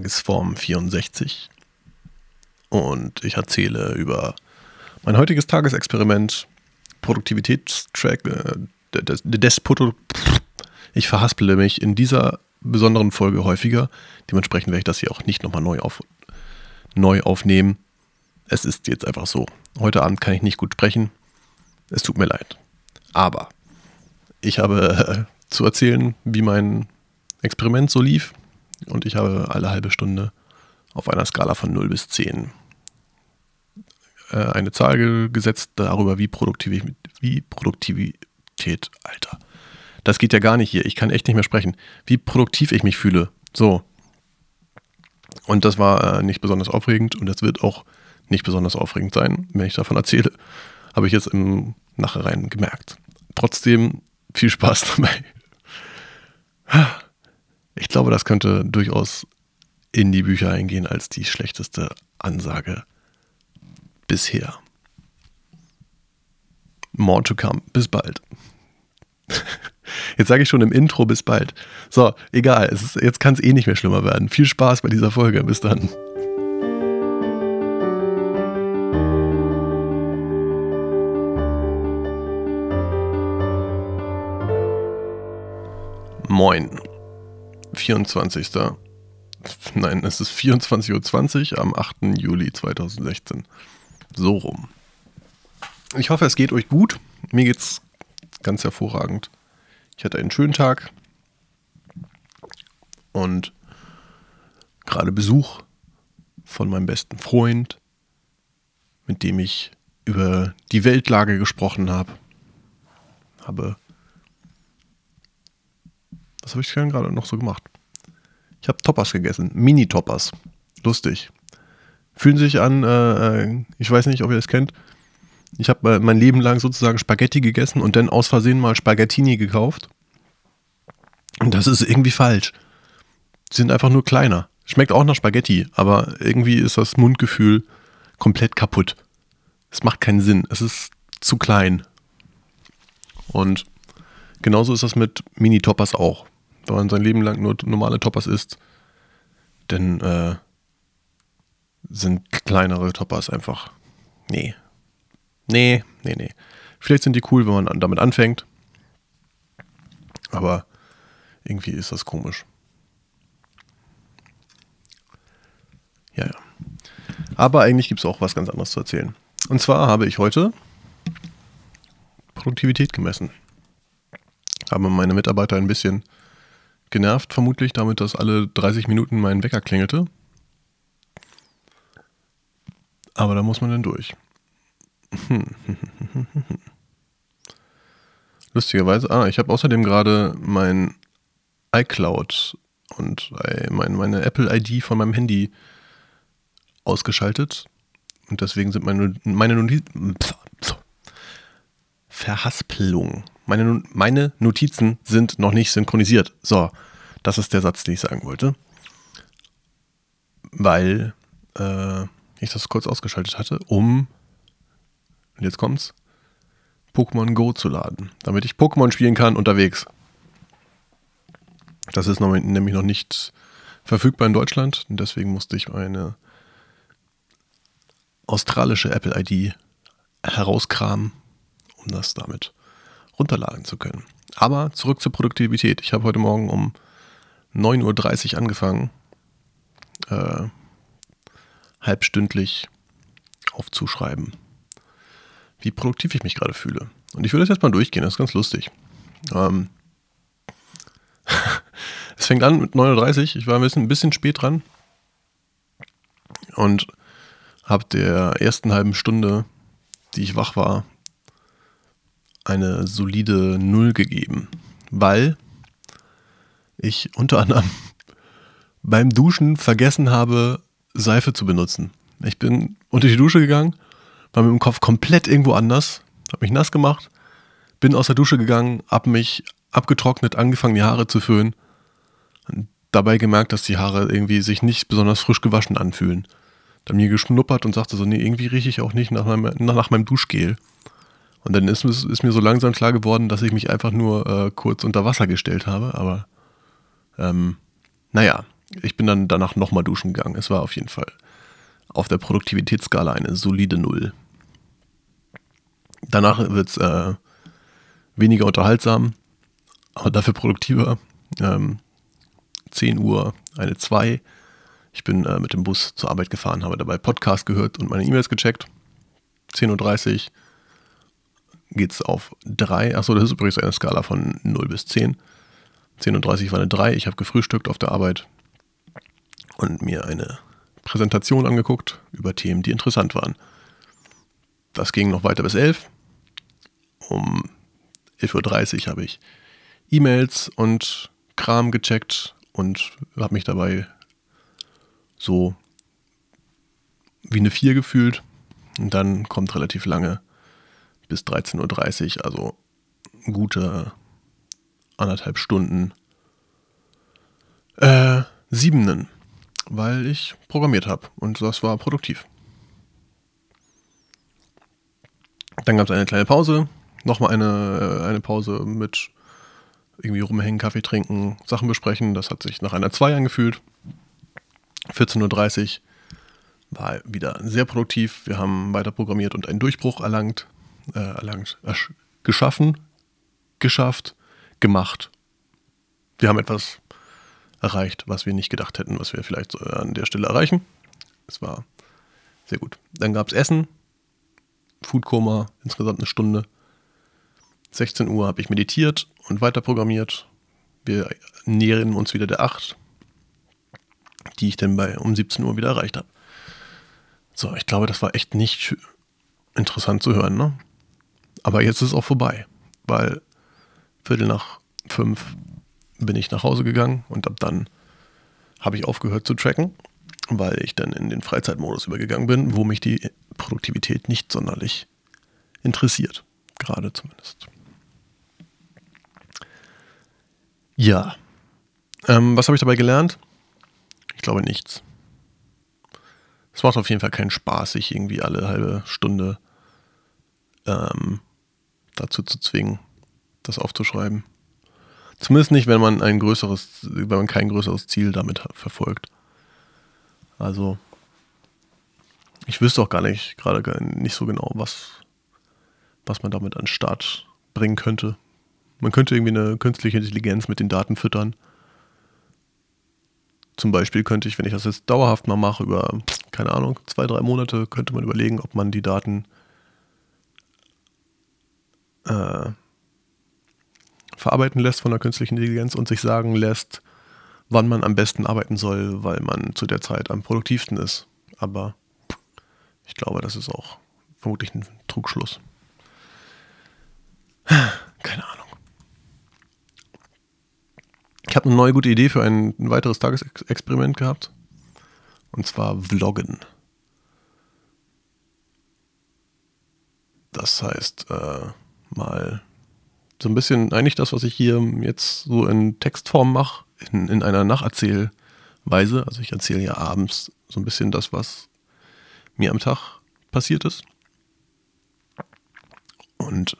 Tagesform 64 und ich erzähle über mein heutiges Tagesexperiment, Produktivitätstrack, äh, des, Ich verhaspele mich in dieser besonderen Folge häufiger. Dementsprechend werde ich das hier auch nicht nochmal neu, auf, neu aufnehmen. Es ist jetzt einfach so. Heute Abend kann ich nicht gut sprechen. Es tut mir leid. Aber ich habe äh, zu erzählen, wie mein Experiment so lief. Und ich habe alle halbe Stunde auf einer Skala von 0 bis 10 äh, eine Zahl gesetzt darüber, wie, Produktiv wie Produktivität, Alter. Das geht ja gar nicht hier. Ich kann echt nicht mehr sprechen. Wie produktiv ich mich fühle. So. Und das war äh, nicht besonders aufregend und das wird auch nicht besonders aufregend sein, wenn ich davon erzähle. Habe ich jetzt im Nachhinein gemerkt. Trotzdem viel Spaß dabei. Ich glaube, das könnte durchaus in die Bücher eingehen als die schlechteste Ansage bisher. More to come. Bis bald. Jetzt sage ich schon im Intro bis bald. So, egal. Ist, jetzt kann es eh nicht mehr schlimmer werden. Viel Spaß bei dieser Folge. Bis dann. Moin. 24. Nein, es ist 24.20 Uhr am 8. Juli 2016. So rum. Ich hoffe, es geht euch gut. Mir geht's ganz hervorragend. Ich hatte einen schönen Tag und gerade Besuch von meinem besten Freund, mit dem ich über die Weltlage gesprochen habe. Habe. Was habe ich denn gerade noch so gemacht? Ich habe Toppers gegessen. Mini-Toppers. Lustig fühlen sich an, äh, äh, ich weiß nicht, ob ihr das kennt. Ich habe äh, mein Leben lang sozusagen Spaghetti gegessen und dann aus Versehen mal Spaghettini gekauft. Und das ist irgendwie falsch. Sie sind einfach nur kleiner. Schmeckt auch nach Spaghetti, aber irgendwie ist das Mundgefühl komplett kaputt. Es macht keinen Sinn. Es ist zu klein. Und genauso ist das mit Mini-Toppers auch. Wenn man sein Leben lang nur normale Toppers isst, dann äh, sind kleinere Toppers einfach. Nee. Nee, nee, nee. Vielleicht sind die cool, wenn man damit anfängt. Aber irgendwie ist das komisch. Ja, ja. Aber eigentlich gibt es auch was ganz anderes zu erzählen. Und zwar habe ich heute Produktivität gemessen. Habe meine Mitarbeiter ein bisschen genervt, vermutlich, damit dass alle 30 Minuten mein Wecker klingelte. Aber da muss man dann durch. Lustigerweise, ah, ich habe außerdem gerade mein iCloud und mein, meine Apple-ID von meinem Handy ausgeschaltet. Und deswegen sind meine, meine Notizen. Verhaspelung. Meine, meine Notizen sind noch nicht synchronisiert. So, das ist der Satz, den ich sagen wollte. Weil äh, ich das kurz ausgeschaltet hatte, um, und jetzt kommt's, Pokémon Go zu laden, damit ich Pokémon spielen kann unterwegs. Das ist noch, nämlich noch nicht verfügbar in Deutschland deswegen musste ich meine australische Apple ID herauskramen, um das damit runterladen zu können. Aber zurück zur Produktivität. Ich habe heute Morgen um 9.30 Uhr angefangen, äh, halbstündlich aufzuschreiben, wie produktiv ich mich gerade fühle. Und ich würde das jetzt mal durchgehen, das ist ganz lustig. Ähm es fängt an mit 39, ich war ein bisschen, ein bisschen spät dran und habe der ersten halben Stunde, die ich wach war, eine solide Null gegeben, weil ich unter anderem beim Duschen vergessen habe, Seife zu benutzen. Ich bin unter die Dusche gegangen, war mit dem Kopf komplett irgendwo anders, habe mich nass gemacht, bin aus der Dusche gegangen, habe mich abgetrocknet, angefangen die Haare zu föhnen und dabei gemerkt, dass die Haare irgendwie sich nicht besonders frisch gewaschen anfühlen. Dann mir geschnuppert und sagte so, nee, irgendwie rieche ich auch nicht nach meinem, nach meinem Duschgel. Und dann ist, ist, mir so langsam klar geworden, dass ich mich einfach nur äh, kurz unter Wasser gestellt habe, aber ähm, naja, Ich bin dann danach nochmal duschen gegangen. Es war auf jeden Fall auf der Produktivitätsskala eine solide Null. Danach wird es äh, weniger unterhaltsam, aber dafür produktiver. Ähm, 10 Uhr eine 2. Ich bin äh, mit dem Bus zur Arbeit gefahren, habe dabei Podcast gehört und meine E-Mails gecheckt. 10.30 Uhr geht es auf 3. Achso, das ist übrigens eine Skala von 0 bis 10. 10.30 Uhr war eine 3. Ich habe gefrühstückt auf der Arbeit und mir eine Präsentation angeguckt über Themen, die interessant waren. Das ging noch weiter bis 11. Um 11.30 Uhr habe ich E-Mails und Kram gecheckt und habe mich dabei so wie eine 4 gefühlt. Und dann kommt relativ lange bis 13.30 Uhr, also gute anderthalb Stunden äh, Siebenen, weil ich programmiert habe und das war produktiv. Dann gab es eine kleine Pause, nochmal eine, äh, eine Pause mit irgendwie rumhängen, Kaffee trinken, Sachen besprechen. Das hat sich nach einer 2 angefühlt. 14.30 Uhr war wieder sehr produktiv. Wir haben weiter programmiert und einen Durchbruch erlangt, äh, erlangt, äh, geschaffen, geschafft, gemacht. Wir haben etwas erreicht, was wir nicht gedacht hätten, was wir vielleicht so an der Stelle erreichen. Es war sehr gut. Dann gab es Essen, Foodkoma, insgesamt eine Stunde. 16 Uhr habe ich meditiert und weiter programmiert. Wir nähern uns wieder der 8, die ich dann bei um 17 Uhr wieder erreicht habe. So, ich glaube, das war echt nicht interessant zu hören, ne? Aber jetzt ist es auch vorbei, weil Viertel nach fünf bin ich nach Hause gegangen und ab dann habe ich aufgehört zu tracken, weil ich dann in den Freizeitmodus übergegangen bin, wo mich die Produktivität nicht sonderlich interessiert. Gerade zumindest. Ja. Ähm, was habe ich dabei gelernt? Ich glaube nichts. Es macht auf jeden Fall keinen Spaß, sich irgendwie alle halbe Stunde ähm, dazu zu zwingen, das aufzuschreiben. Zumindest nicht, wenn man ein größeres, wenn man kein größeres Ziel damit verfolgt. Also, ich wüsste auch gar nicht, gerade nicht so genau, was, was man damit an den Start bringen könnte. Man könnte irgendwie eine künstliche Intelligenz mit den Daten füttern. Zum Beispiel könnte ich, wenn ich das jetzt dauerhaft mal mache, über, keine Ahnung, zwei, drei Monate, könnte man überlegen, ob man die Daten äh, verarbeiten lässt von der künstlichen Intelligenz und sich sagen lässt, wann man am besten arbeiten soll, weil man zu der Zeit am produktivsten ist. Aber ich glaube, das ist auch vermutlich ein Trugschluss. Keine Ahnung. Ich habe eine neue gute Idee für ein, ein weiteres Tagesexperiment gehabt. Und zwar Vloggen. Das heißt, äh, mal so ein bisschen eigentlich das, was ich hier jetzt so in Textform mache, in, in einer Nacherzählweise. Also ich erzähle ja abends so ein bisschen das, was mir am Tag passiert ist. Und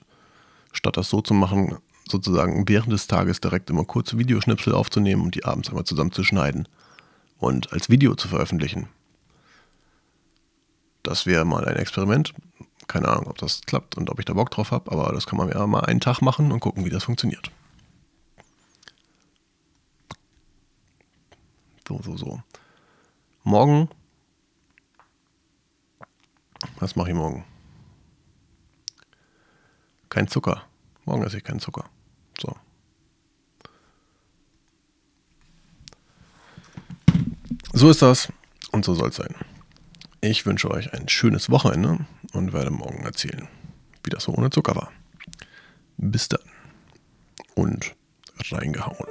statt das so zu machen, sozusagen während des Tages direkt immer kurze Videoschnipsel aufzunehmen und die abends einmal zusammenzuschneiden und als Video zu veröffentlichen. Das wäre mal ein Experiment. Keine Ahnung, ob das klappt und ob ich da Bock drauf habe, aber das kann man ja mal einen Tag machen und gucken, wie das funktioniert. So, so, so. Morgen. Was mache ich morgen? Kein Zucker. Morgen esse ich keinen Zucker. So. So ist das und so soll es sein. Ich wünsche euch ein schönes Wochenende und werde morgen erzählen, wie das so ohne Zucker war. Bis dann und reingehauen.